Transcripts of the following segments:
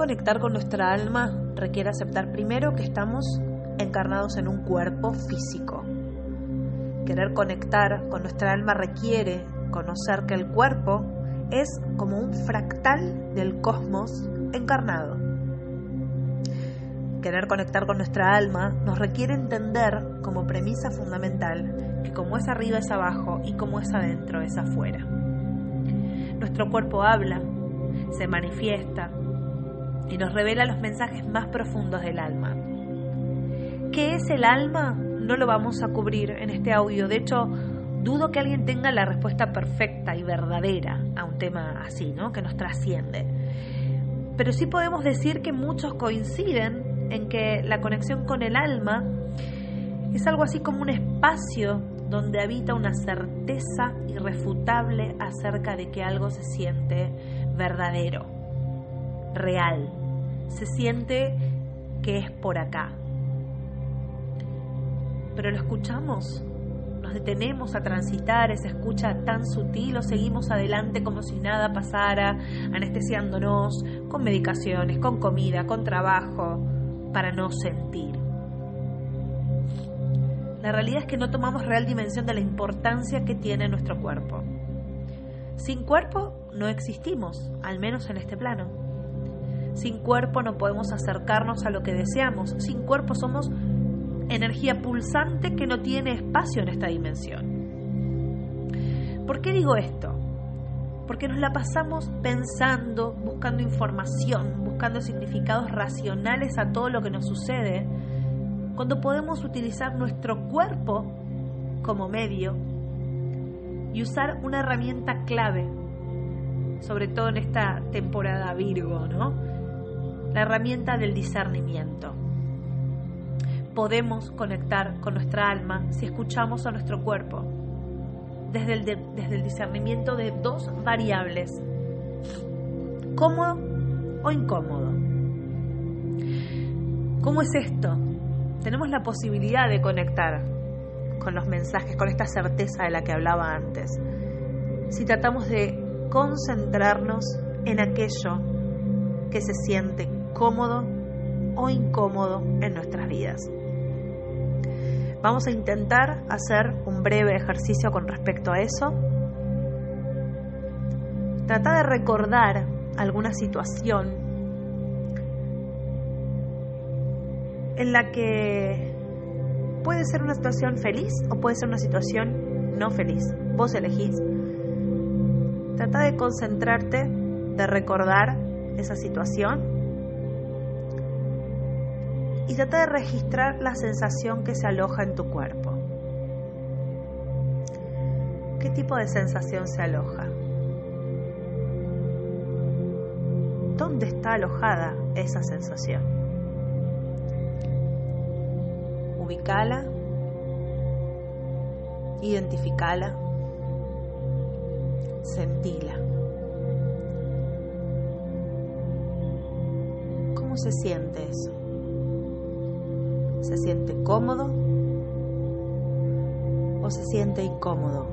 conectar con nuestra alma requiere aceptar primero que estamos encarnados en un cuerpo físico. Querer conectar con nuestra alma requiere conocer que el cuerpo es como un fractal del cosmos encarnado. Querer conectar con nuestra alma nos requiere entender como premisa fundamental que como es arriba es abajo y como es adentro es afuera. Nuestro cuerpo habla, se manifiesta y nos revela los mensajes más profundos del alma. ¿Qué es el alma? No lo vamos a cubrir en este audio. De hecho, dudo que alguien tenga la respuesta perfecta y verdadera a un tema así, ¿no? Que nos trasciende. Pero sí podemos decir que muchos coinciden en que la conexión con el alma es algo así como un espacio donde habita una certeza irrefutable acerca de que algo se siente verdadero, real, se siente que es por acá. Pero lo escuchamos, nos detenemos a transitar esa escucha tan sutil o seguimos adelante como si nada pasara, anestesiándonos con medicaciones, con comida, con trabajo, para no sentir. La realidad es que no tomamos real dimensión de la importancia que tiene nuestro cuerpo. Sin cuerpo no existimos, al menos en este plano. Sin cuerpo no podemos acercarnos a lo que deseamos. Sin cuerpo somos energía pulsante que no tiene espacio en esta dimensión. ¿Por qué digo esto? Porque nos la pasamos pensando, buscando información, buscando significados racionales a todo lo que nos sucede, cuando podemos utilizar nuestro cuerpo como medio y usar una herramienta clave, sobre todo en esta temporada Virgo, ¿no? La herramienta del discernimiento podemos conectar con nuestra alma si escuchamos a nuestro cuerpo desde el, discernimiento de dos variables, cómodo o incómodo. ¿Cómo es esto? Tenemos la posibilidad de conectar con los mensajes, con esta certeza de la que hablaba antes. Si tratamos de concentrarnos en aquello que se siente cómodo o incómodo en nuestras vidas. Vamos a intentar hacer un breve ejercicio con respecto a eso. Trata de recordar alguna situación en la que puede ser una situación feliz o puede ser una situación no feliz. Vos elegís. Trata de concentrarte, de recordar esa situación y trata de registrar la sensación que se aloja en tu cuerpo. ¿Qué tipo de sensación se aloja? ¿Dónde está alojada esa sensación? Ubicala, identificala, sentila. ¿Cómo se siente eso? ¿Se siente cómodo o se siente incómodo?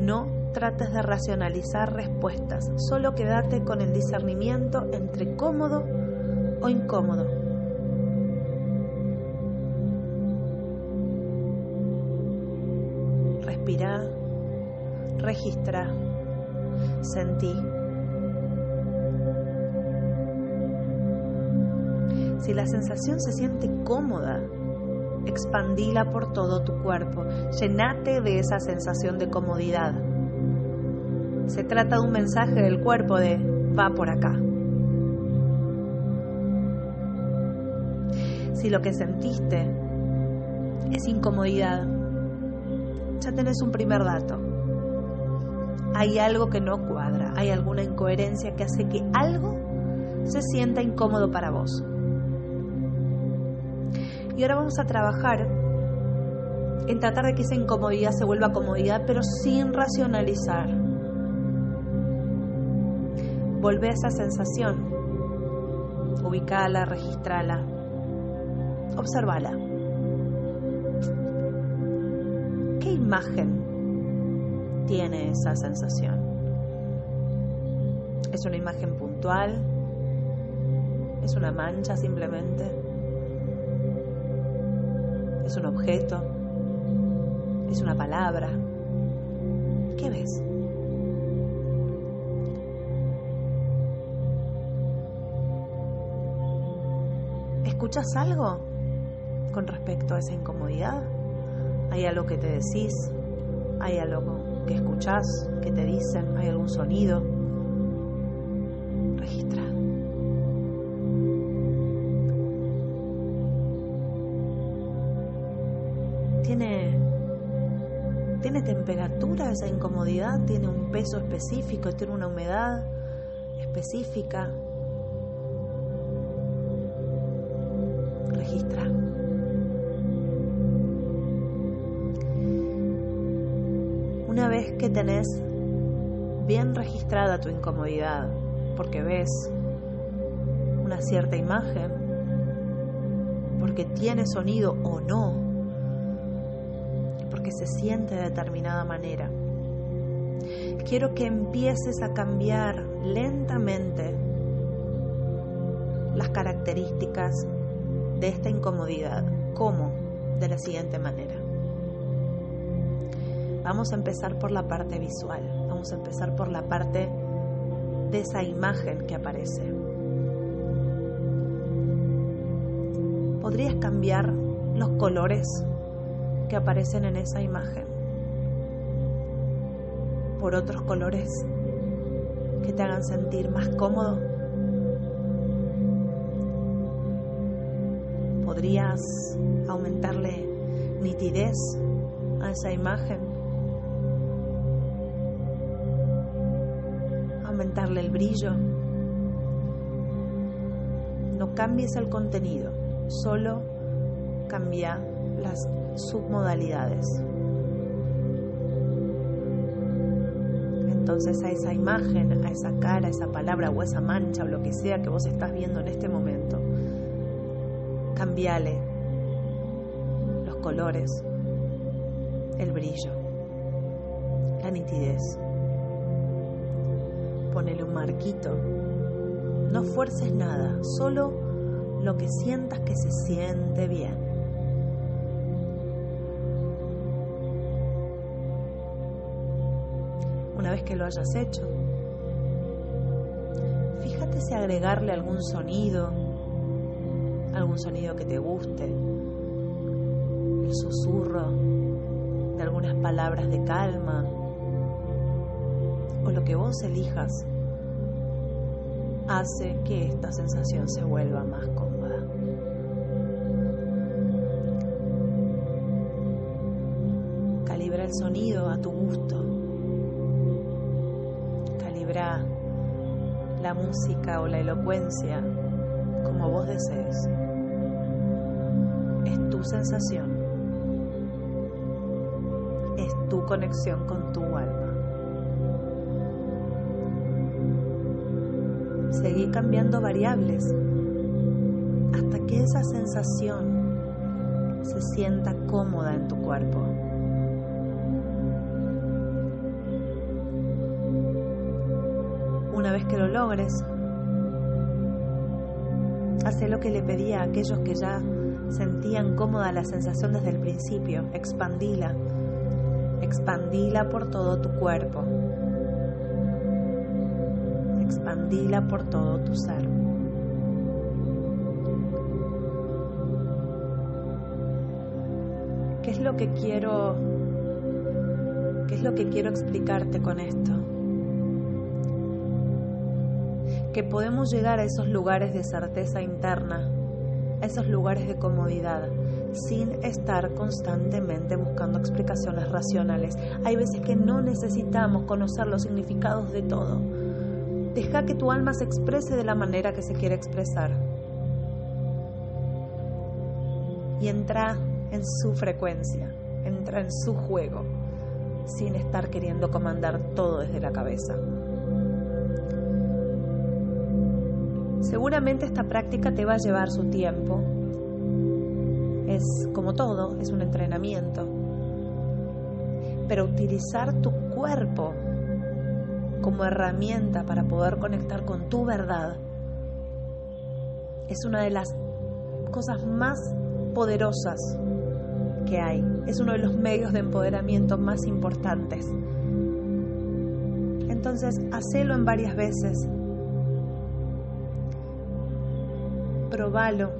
No trates de racionalizar respuestas, solo quédate con el discernimiento entre cómodo o incómodo. Respira, registra, sentí. Si la sensación se siente cómoda, expandila por todo tu cuerpo, llenate de esa sensación de comodidad. Se trata de un mensaje del cuerpo de va por acá. Si lo que sentiste es incomodidad, ya tenés un primer dato. Hay algo que no cuadra, hay alguna incoherencia que hace que algo se sienta incómodo para vos. Y ahora vamos a trabajar en tratar de que esa incomodidad se vuelva comodidad, pero sin racionalizar. Volvé a esa sensación. Ubicala, registrala. Observala. ¿Qué imagen tiene esa sensación? ¿Es una imagen puntual? ¿Es una mancha simplemente? ¿Es un objeto? ¿Es una palabra? ¿Qué ves? ¿Escuchas algo con respecto a esa incomodidad? ¿Hay algo que te decís? ¿Hay algo que escuchás, que te dicen? ¿Hay algún sonido? Esa incomodidad? ¿Tiene un peso específico? ¿Tiene una humedad específica? Registra. Una vez que tenés bien registrada tu incomodidad, porque ves una cierta imagen, porque tiene sonido o no, porque se siente de determinada manera, quiero que empieces a cambiar lentamente las características de esta incomodidad. ¿Cómo? De la siguiente manera. Vamos a empezar por la parte visual, vamos a empezar por la parte de esa imagen que aparece. ¿Podrías cambiar los colores que aparecen en esa imagen por otros colores que te hagan sentir más cómodo? ¿Podrías aumentarle nitidez a esa imagen? aumentarle el brillo. No cambies el contenido, solo cambia las submodalidades. Entonces a esa imagen, a esa cara, a esa palabra o esa mancha o lo que sea que vos estás viendo en este momento, cambiale los colores, el brillo, la nitidez ponele un marquito. No fuerces nada, solo lo que sientas que se siente bien. Vez que lo hayas hecho, fíjate si agregarle algún sonido, algún sonido que te guste, el susurro de algunas palabras de calma, o lo que vos elijas hace que esta sensación se vuelva más cómoda. Calibra el sonido a tu gusto. La música o la elocuencia como vos desees. Es tu sensación. Es tu conexión con tu alma. seguir cambiando variables hasta que esa sensación se sienta cómoda en tu cuerpo. Una vez que lo logres, hace lo que le pedí a aquellos que ya sentían cómoda la sensación desde el principio, expandila, expandila por todo tu cuerpo expandila por todo tu ser. ¿Qué es lo que quiero qué es lo que quiero explicarte con esto? Que podemos llegar a esos lugares de certeza interna, a esos lugares de comodidad, sin estar constantemente buscando explicaciones racionales. Hay veces que no necesitamos conocer los significados de todo Deja que tu alma se exprese de la manera que se quiere expresar. Y entra en su frecuencia, entra en su juego, sin estar queriendo comandar todo desde la cabeza. Seguramente esta práctica te va a llevar su tiempo. Es como todo, es un entrenamiento. Pero utilizar tu cuerpo como herramienta para poder conectar con tu verdad es una de las cosas más poderosas que hay. Es uno de los medios de empoderamiento más importantes. Entonces, hacelo en varias veces. Probalo.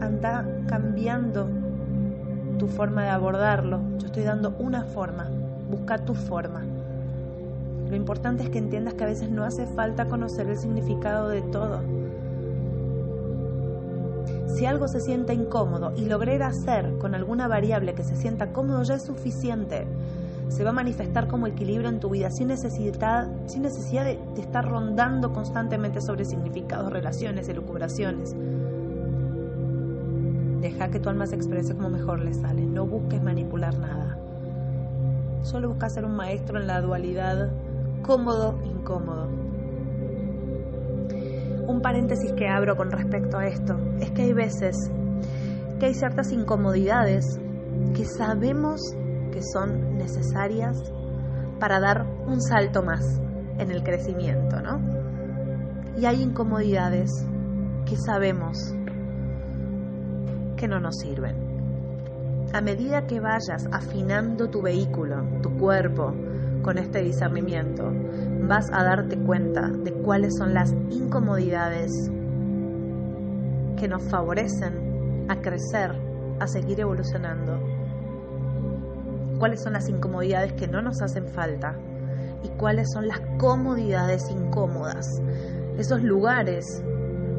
Anda cambiando tu forma de abordarlo. Yo estoy dando una forma. Busca tu forma. Lo importante es que entiendas que a veces no hace falta conocer el significado de todo si algo se siente incómodo y lograr hacer con alguna variable que se sienta cómodo ya es suficiente. Se va a manifestar como equilibrio en tu vida sin necesidad, sin necesidad de, estar rondando constantemente sobre significados, relaciones, elucubraciones. Deja que tu alma se exprese como mejor le sale. No busques manipular nada. Solo busca ser un maestro en la dualidad cómodo-incómodo un paréntesis que abro con respecto a esto es que hay veces que hay ciertas incomodidades que sabemos que son necesarias para dar un salto más en el crecimiento, ¿no? Y hay incomodidades que sabemos que no nos sirven. A medida que vayas afinando tu vehículo, tu cuerpo, con este discernimiento, vas a darte cuenta de cuáles son las incomodidades que nos favorecen a crecer, a seguir evolucionando. Cuáles son las incomodidades que no nos hacen falta y cuáles son las comodidades incómodas. Esos lugares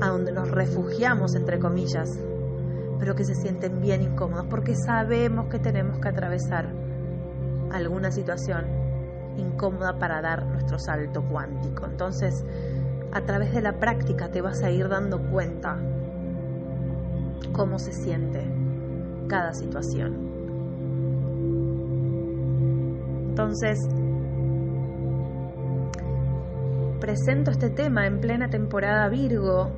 a donde nos refugiamos, entre comillas, pero que se sienten bien incómodos porque sabemos que tenemos que atravesar alguna situación incómoda para dar nuestro salto cuántico. Entonces, a través de la práctica te vas a ir dando cuenta cómo se siente cada situación. Entonces, presento este tema en plena temporada Virgo,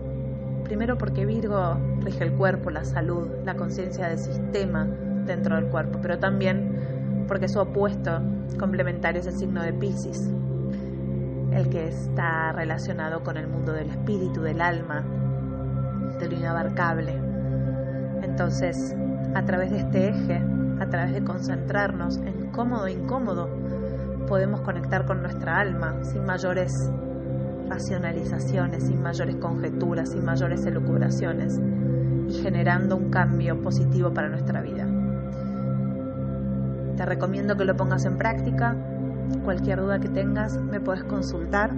primero porque Virgo rige el cuerpo, la salud, la conciencia del sistema dentro del cuerpo, pero también porque su opuesto complementario es el signo de Pisces, el que está relacionado con el mundo del espíritu, del alma, de lo inabarcable. Entonces, a través de este eje, a través de concentrarnos en cómodo e incómodo, podemos conectar con nuestra alma sin mayores racionalizaciones, sin mayores conjeturas, sin mayores elucubraciones y generando un cambio positivo para nuestra vida. Te recomiendo que lo pongas en práctica. Cualquier duda que tengas me puedes consultar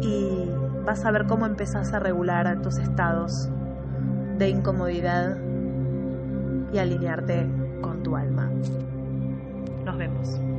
y vas a ver cómo empezás a regular tus estados de incomodidad y alinearte con tu alma. Nos vemos.